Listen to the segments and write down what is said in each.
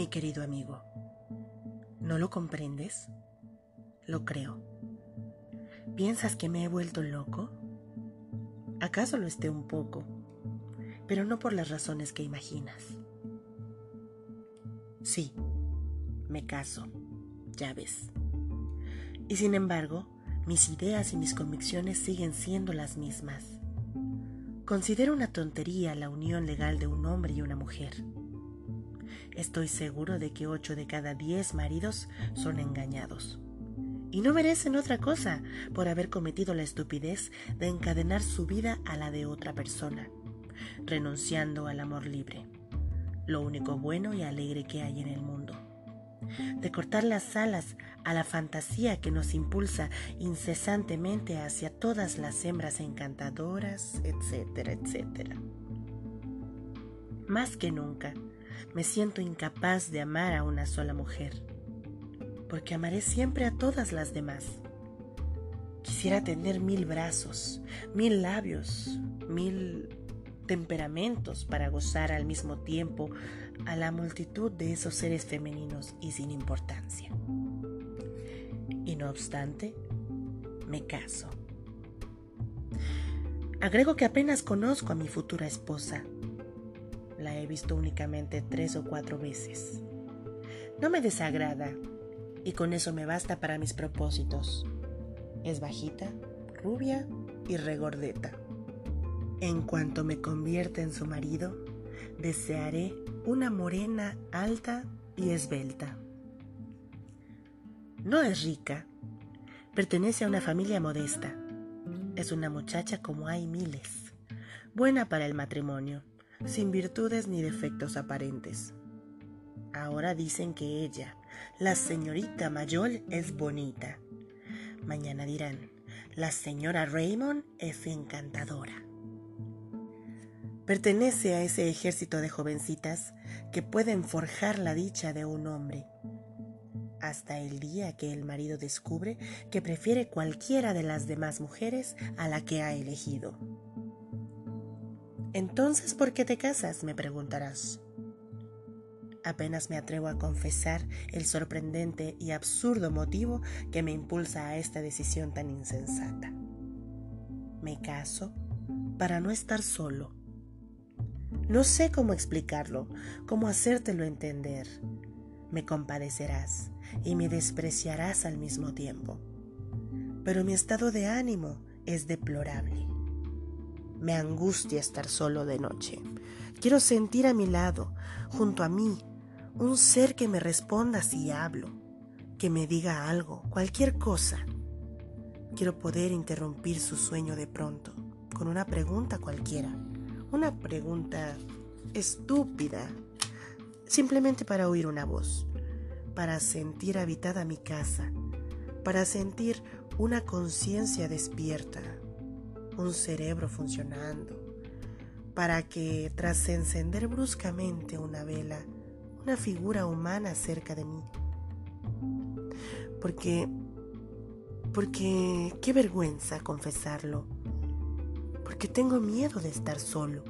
Mi querido amigo, ¿no lo comprendes? Lo creo. ¿Piensas que me he vuelto loco? ¿Acaso lo esté un poco? Pero no por las razones que imaginas. Sí, me caso, ya ves. Y sin embargo, mis ideas y mis convicciones siguen siendo las mismas. Considero una tontería la unión legal de un hombre y una mujer. Estoy seguro de que ocho de cada diez maridos son engañados. Y no merecen otra cosa por haber cometido la estupidez de encadenar su vida a la de otra persona, renunciando al amor libre, lo único bueno y alegre que hay en el mundo de cortar las alas a la fantasía que nos impulsa incesantemente hacia todas las hembras encantadoras, etcétera, etcétera. Más que nunca, me siento incapaz de amar a una sola mujer, porque amaré siempre a todas las demás. Quisiera tener mil brazos, mil labios, mil temperamentos para gozar al mismo tiempo a la multitud de esos seres femeninos y sin importancia. Y no obstante, me caso. Agrego que apenas conozco a mi futura esposa. La he visto únicamente tres o cuatro veces. No me desagrada y con eso me basta para mis propósitos. Es bajita, rubia y regordeta. En cuanto me convierta en su marido, desearé una morena alta y esbelta. No es rica, pertenece a una familia modesta. Es una muchacha como hay miles, buena para el matrimonio, sin virtudes ni defectos aparentes. Ahora dicen que ella, la señorita Mayol, es bonita. Mañana dirán, la señora Raymond es encantadora. Pertenece a ese ejército de jovencitas que pueden forjar la dicha de un hombre, hasta el día que el marido descubre que prefiere cualquiera de las demás mujeres a la que ha elegido. Entonces, ¿por qué te casas? me preguntarás. Apenas me atrevo a confesar el sorprendente y absurdo motivo que me impulsa a esta decisión tan insensata. Me caso para no estar solo no sé cómo explicarlo, cómo hacértelo entender. Me compadecerás y me despreciarás al mismo tiempo. Pero mi estado de ánimo es deplorable. Me angustia estar solo de noche. Quiero sentir a mi lado, junto a mí, un ser que me responda si hablo, que me diga algo, cualquier cosa. Quiero poder interrumpir su sueño de pronto, con una pregunta cualquiera una pregunta estúpida, simplemente para oír una voz, para sentir habitada mi casa, para sentir una conciencia despierta, un cerebro funcionando, para que tras encender bruscamente una vela, una figura humana cerca de mí. Porque, porque, qué vergüenza confesarlo porque tengo miedo de estar solo.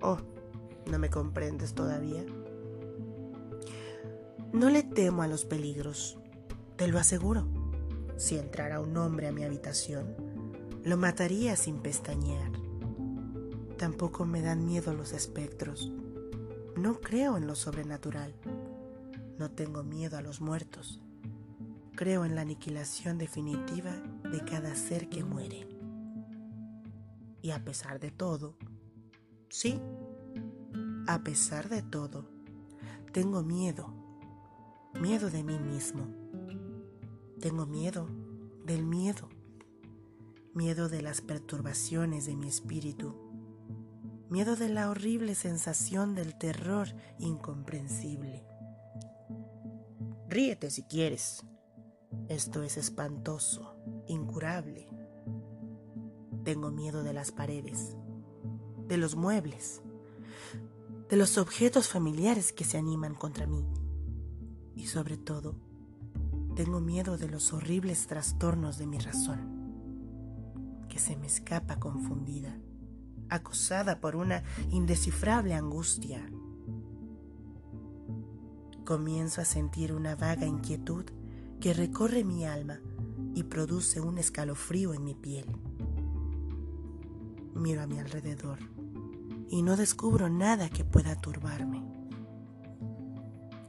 Oh, ¿no me comprendes todavía? No le temo a los peligros, te lo aseguro. Si entrara un hombre a mi habitación, lo mataría sin pestañear. Tampoco me dan miedo los espectros. No creo en lo sobrenatural. No tengo miedo a los muertos. Creo en la aniquilación definitiva de cada ser que muere. Y a pesar de todo, sí, a pesar de todo, tengo miedo, miedo de mí mismo. Tengo miedo del miedo, miedo de las perturbaciones de mi espíritu, miedo de la horrible sensación del terror incomprensible. Ríete si quieres. Esto es espantoso, incurable. Tengo miedo de las paredes, de los muebles, de los objetos familiares que se animan contra mí. Y sobre todo, tengo miedo de los horribles trastornos de mi razón, que se me escapa confundida, acosada por una indescifrable angustia. Comienzo a sentir una vaga inquietud que recorre mi alma y produce un escalofrío en mi piel. Miro a mi alrededor y no descubro nada que pueda turbarme.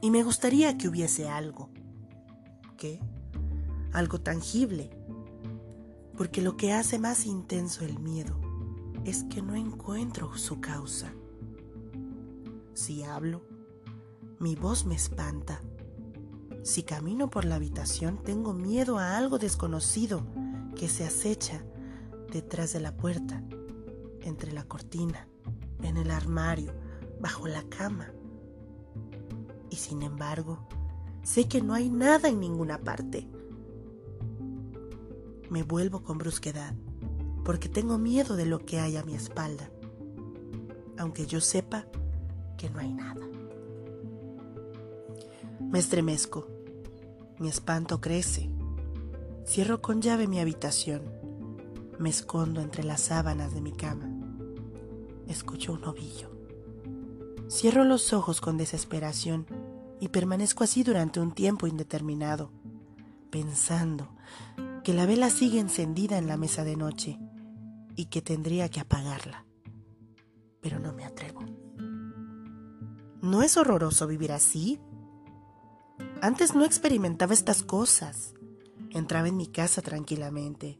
Y me gustaría que hubiese algo. ¿Qué? Algo tangible. Porque lo que hace más intenso el miedo es que no encuentro su causa. Si hablo, mi voz me espanta. Si camino por la habitación, tengo miedo a algo desconocido que se acecha detrás de la puerta, entre la cortina, en el armario, bajo la cama. Y sin embargo, sé que no hay nada en ninguna parte. Me vuelvo con brusquedad, porque tengo miedo de lo que hay a mi espalda, aunque yo sepa que no hay nada. Me estremezco. Mi espanto crece. Cierro con llave mi habitación. Me escondo entre las sábanas de mi cama. Escucho un ovillo. Cierro los ojos con desesperación y permanezco así durante un tiempo indeterminado, pensando que la vela sigue encendida en la mesa de noche y que tendría que apagarla. Pero no me atrevo. ¿No es horroroso vivir así? Antes no experimentaba estas cosas. Entraba en mi casa tranquilamente.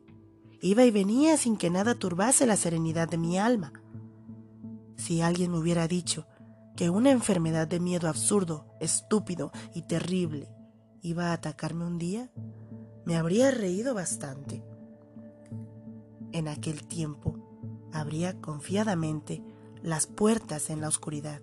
Iba y venía sin que nada turbase la serenidad de mi alma. Si alguien me hubiera dicho que una enfermedad de miedo absurdo, estúpido y terrible iba a atacarme un día, me habría reído bastante. En aquel tiempo abría confiadamente las puertas en la oscuridad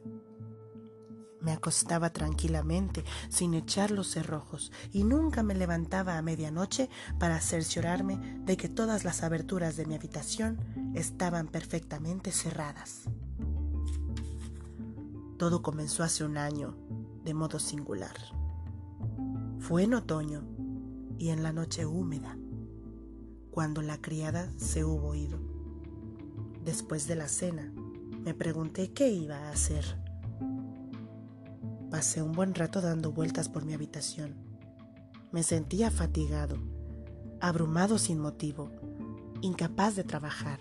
me acostaba tranquilamente, sin echar los cerrojos, y nunca me levantaba a medianoche para cerciorarme de que todas las aberturas de mi habitación estaban perfectamente cerradas. Todo comenzó hace un año, de modo singular. Fue en otoño y en la noche húmeda, cuando la criada se hubo ido. Después de la cena, me pregunté qué iba a hacer Pasé un buen rato dando vueltas por mi habitación. Me sentía fatigado, abrumado sin motivo, incapaz de trabajar,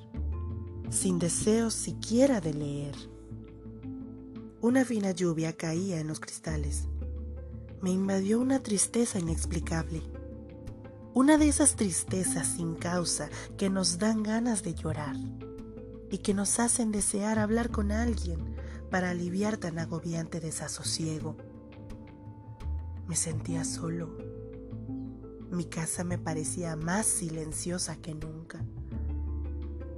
sin deseo siquiera de leer. Una fina lluvia caía en los cristales. Me invadió una tristeza inexplicable. Una de esas tristezas sin causa que nos dan ganas de llorar y que nos hacen desear hablar con alguien para aliviar tan agobiante desasosiego. Me sentía solo. Mi casa me parecía más silenciosa que nunca.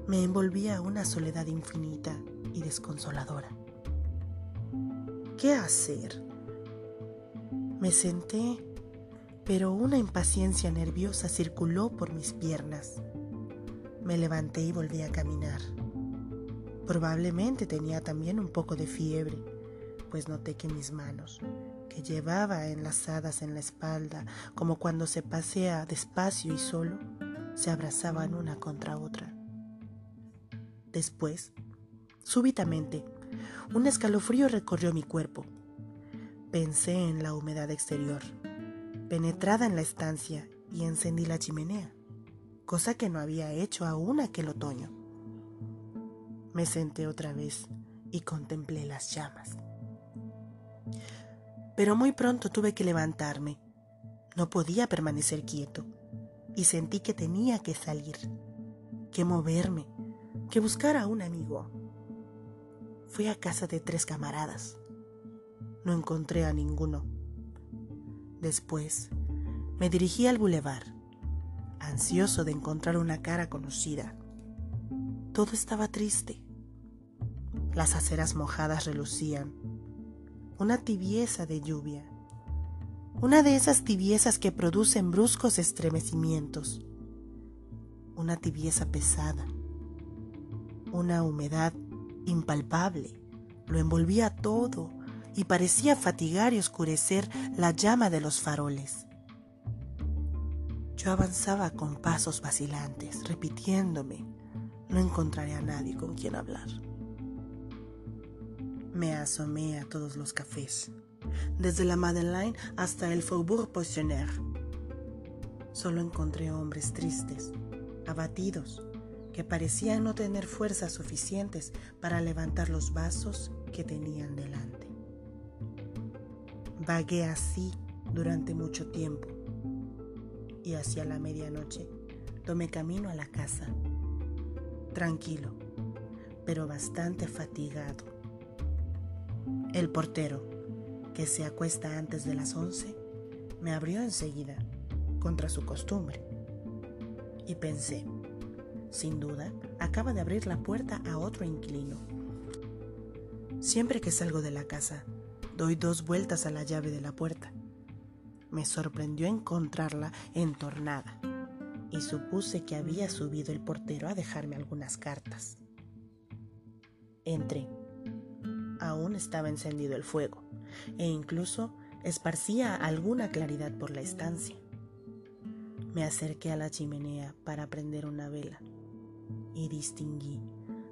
Me envolvía una soledad infinita y desconsoladora. ¿Qué hacer? Me senté, pero una impaciencia nerviosa circuló por mis piernas. Me levanté y volví a caminar. Probablemente tenía también un poco de fiebre, pues noté que mis manos, que llevaba enlazadas en la espalda, como cuando se pasea despacio y solo, se abrazaban una contra otra. Después, súbitamente, un escalofrío recorrió mi cuerpo. Pensé en la humedad exterior, penetrada en la estancia, y encendí la chimenea, cosa que no había hecho aún aquel otoño. Me senté otra vez y contemplé las llamas. Pero muy pronto tuve que levantarme. No podía permanecer quieto y sentí que tenía que salir, que moverme, que buscar a un amigo. Fui a casa de tres camaradas. No encontré a ninguno. Después me dirigí al bulevar, ansioso de encontrar una cara conocida. Todo estaba triste. Las aceras mojadas relucían. Una tibieza de lluvia. Una de esas tibiezas que producen bruscos estremecimientos. Una tibieza pesada. Una humedad impalpable. Lo envolvía todo y parecía fatigar y oscurecer la llama de los faroles. Yo avanzaba con pasos vacilantes, repitiéndome no encontraré a nadie con quien hablar. Me asomé a todos los cafés, desde la Madeleine hasta el Faubourg Poissonnière. Solo encontré hombres tristes, abatidos, que parecían no tener fuerzas suficientes para levantar los vasos que tenían delante. Vagué así durante mucho tiempo y hacia la medianoche tomé camino a la casa, tranquilo, pero bastante fatigado. El portero, que se acuesta antes de las once, me abrió enseguida, contra su costumbre, y pensé, sin duda, acaba de abrir la puerta a otro inquilino. Siempre que salgo de la casa, doy dos vueltas a la llave de la puerta. Me sorprendió encontrarla entornada y supuse que había subido el portero a dejarme algunas cartas. Entré. Aún estaba encendido el fuego e incluso esparcía alguna claridad por la estancia. Me acerqué a la chimenea para prender una vela y distinguí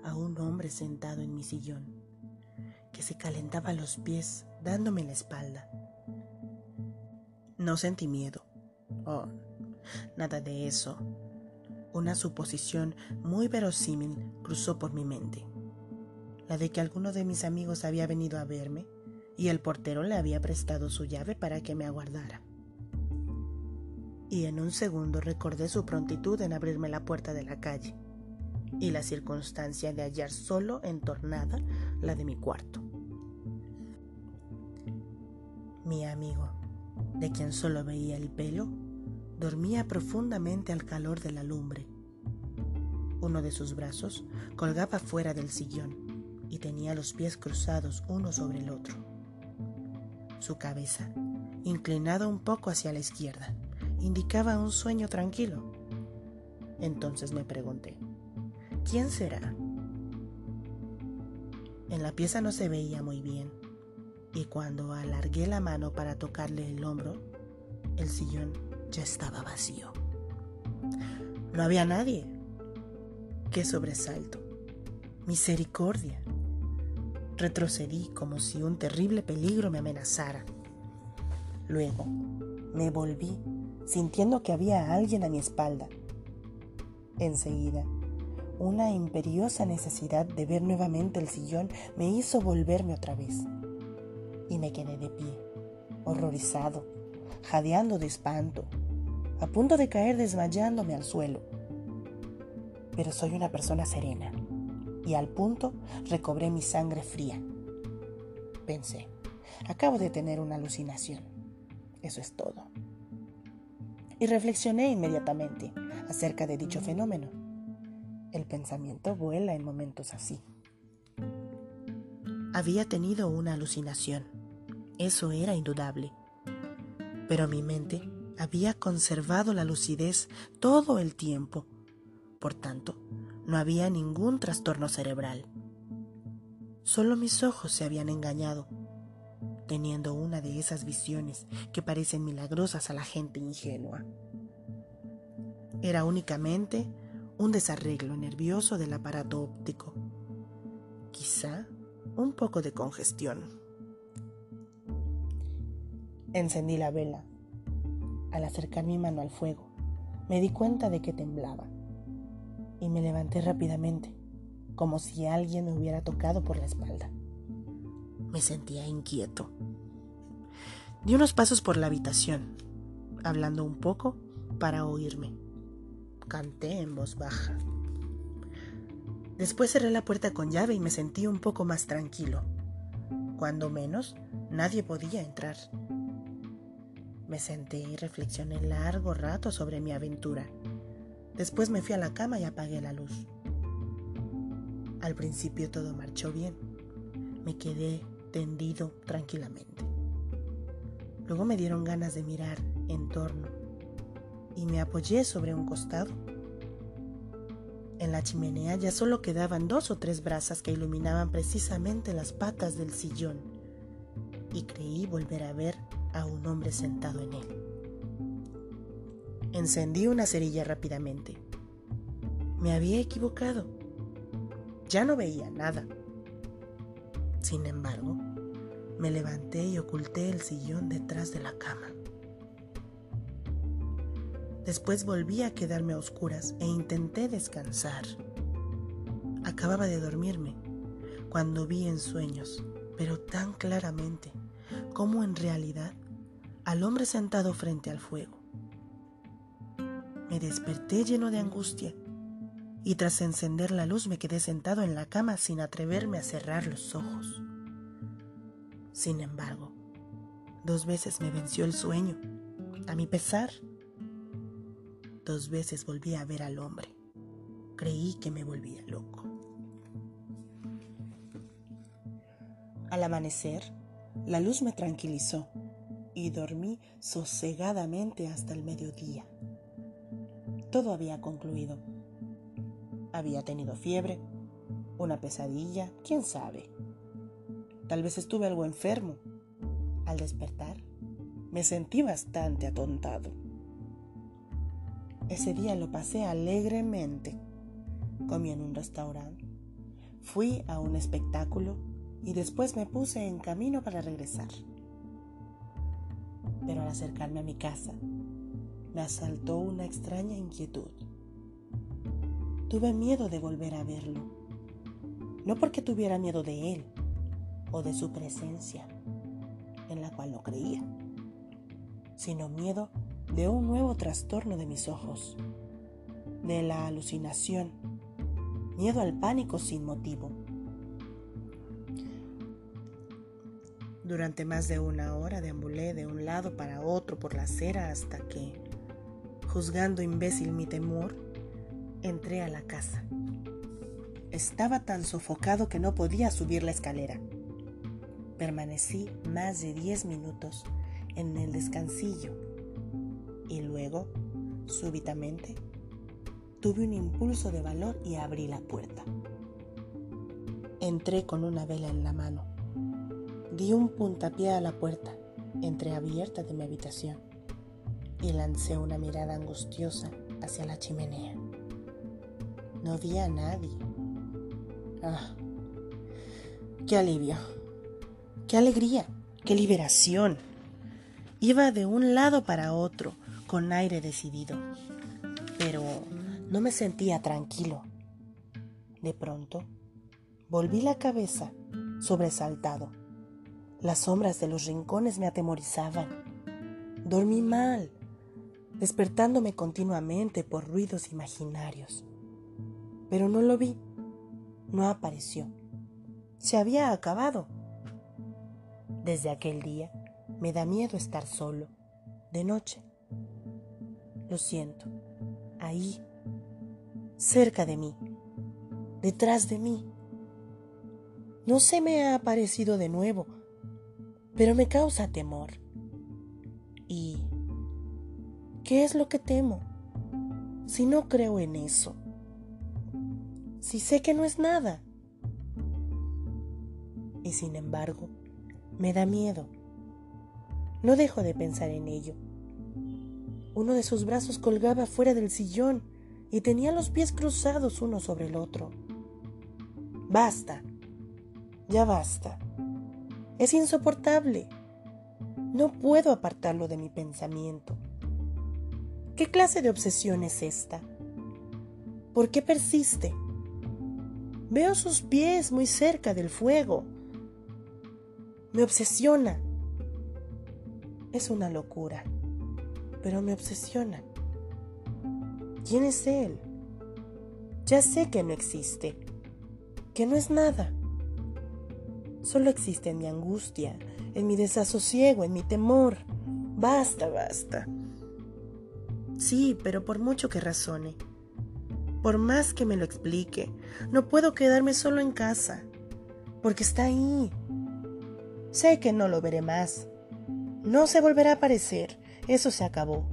a un hombre sentado en mi sillón, que se calentaba los pies dándome la espalda. No sentí miedo. Oh, nada de eso. Una suposición muy verosímil cruzó por mi mente, la de que alguno de mis amigos había venido a verme y el portero le había prestado su llave para que me aguardara. Y en un segundo recordé su prontitud en abrirme la puerta de la calle y la circunstancia de hallar solo entornada la de mi cuarto. Mi amigo, de quien solo veía el pelo, dormía profundamente al calor de la lumbre. Uno de sus brazos colgaba fuera del sillón y tenía los pies cruzados uno sobre el otro. Su cabeza, inclinada un poco hacia la izquierda, indicaba un sueño tranquilo. Entonces me pregunté, ¿quién será? En la pieza no se veía muy bien, y cuando alargué la mano para tocarle el hombro, el sillón ya estaba vacío. No había nadie. ¡Qué sobresalto! Misericordia. Retrocedí como si un terrible peligro me amenazara. Luego me volví sintiendo que había alguien a mi espalda. Enseguida, una imperiosa necesidad de ver nuevamente el sillón me hizo volverme otra vez. Y me quedé de pie, horrorizado, jadeando de espanto, a punto de caer desmayándome al suelo. Pero soy una persona serena y al punto recobré mi sangre fría. Pensé, acabo de tener una alucinación. Eso es todo. Y reflexioné inmediatamente acerca de dicho fenómeno. El pensamiento vuela en momentos así. Había tenido una alucinación. Eso era indudable. Pero mi mente había conservado la lucidez todo el tiempo. Por tanto, no había ningún trastorno cerebral. Solo mis ojos se habían engañado, teniendo una de esas visiones que parecen milagrosas a la gente ingenua. Era únicamente un desarreglo nervioso del aparato óptico. Quizá un poco de congestión. Encendí la vela. Al acercar mi mano al fuego, me di cuenta de que temblaba y me levanté rápidamente, como si alguien me hubiera tocado por la espalda. Me sentía inquieto. Di unos pasos por la habitación, hablando un poco para oírme. Canté en voz baja. Después cerré la puerta con llave y me sentí un poco más tranquilo. Cuando menos, nadie podía entrar. Me senté y reflexioné largo rato sobre mi aventura Después me fui a la cama y apagué la luz. Al principio todo marchó bien. Me quedé tendido tranquilamente. Luego me dieron ganas de mirar en torno y me apoyé sobre un costado. En la chimenea ya solo quedaban dos o tres brasas que iluminaban precisamente las patas del sillón y creí volver a ver a un hombre sentado en él. Encendí una cerilla rápidamente. Me había equivocado. Ya no veía nada. Sin embargo, Me levanté y oculté el sillón detrás de la cama. Después volví a quedarme a oscuras e intenté descansar. Acababa de dormirme cuando vi en sueños, pero tan claramente como en realidad, al hombre sentado frente al fuego. Me desperté lleno de angustia y tras encender la luz me quedé sentado en la cama sin atreverme a cerrar los ojos. Sin embargo, dos veces me venció el sueño, a mi pesar. Dos veces volví a ver al hombre. Creí que me volvía loco. Al amanecer, la luz me tranquilizó y dormí sosegadamente hasta el mediodía. Todo había concluido. Había tenido fiebre, una pesadilla, quién sabe. Tal vez estuve algo enfermo. Al despertar, me sentí bastante atontado. Ese día lo pasé alegremente. Comí en un restaurante, fui a un espectáculo y después me puse en camino para regresar. Pero al acercarme a mi casa, me asaltó una extraña inquietud. Tuve miedo de volver a verlo, no porque tuviera miedo de él o de su presencia, en la cual no creía, sino miedo de un nuevo trastorno de mis ojos, de la alucinación, miedo al pánico sin motivo Durante más de una hora deambulé de un lado para otro por la acera hasta que, juzgando imbécil mi temor, entré a la casa. Estaba tan sofocado que no podía subir la escalera. Permanecí más de diez minutos en el descansillo y luego, súbitamente, tuve un impulso de valor y abrí la puerta. Entré con una vela en la mano Di un puntapié a la puerta entreabierta de mi habitación y lancé una mirada angustiosa hacia la chimenea. No vi a nadie. Ah, qué alivio, qué alegría, qué liberación. Iba de un lado para otro con aire decidido, pero no me sentía tranquilo. De pronto, volví la cabeza sobresaltado las sombras de los rincones me atemorizaban. Dormí mal, despertándome continuamente por ruidos imaginarios. Pero no lo vi, no apareció. Se había acabado. Desde aquel día me da miedo estar solo, de noche. Lo siento, ahí, cerca de mí, detrás de mí. No se me ha aparecido de nuevo pero me causa temor. ¿Y qué es lo que temo? Si no creo en eso, si sé que no es nada. Y sin embargo, me da miedo. No dejo de pensar en ello. Uno de sus brazos colgaba fuera del sillón y tenía los pies cruzados uno sobre el otro. Basta, ya basta. Es insoportable. No puedo apartarlo de mi pensamiento. ¿Qué clase de obsesión es esta? ¿Por qué persiste? Veo sus pies muy cerca del fuego. Me obsesiona. Es una locura, pero me obsesiona. ¿Quién es él? Ya sé que no existe, que no es nada solo existe en mi angustia, en mi desasosiego, en mi temor. Basta, basta. Sí, pero por mucho que razone, por más que me lo explique, no puedo quedarme solo en casa, porque está ahí. Sé que no lo veré más. No se volverá a aparecer, eso se acabó.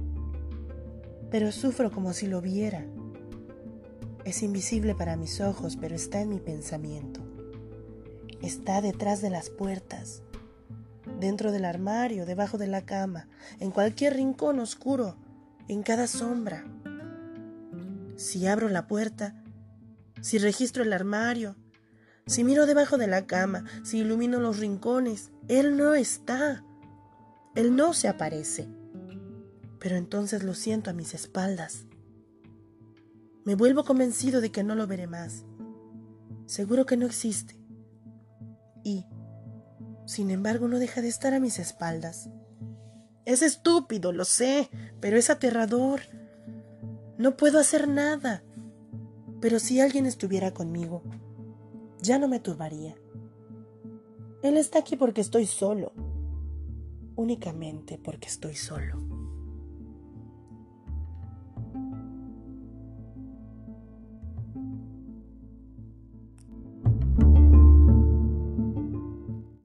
Pero sufro como si lo viera. Es invisible para mis ojos, pero está en mi pensamiento está detrás de las puertas, dentro del armario, debajo de la cama, en cualquier rincón oscuro, en cada sombra. Si abro la puerta, si registro el armario, Si miro debajo de la cama, si ilumino los rincones, Él no está. Él no se aparece. Pero entonces lo siento a mis espaldas. Me vuelvo convencido de que no lo veré más. Seguro que no existe. Y, sin embargo, no deja de estar a mis espaldas. Es estúpido, lo sé, pero es aterrador. No puedo hacer nada. Pero si alguien estuviera conmigo, ya no me turbaría. Él está aquí porque estoy solo, únicamente porque estoy solo.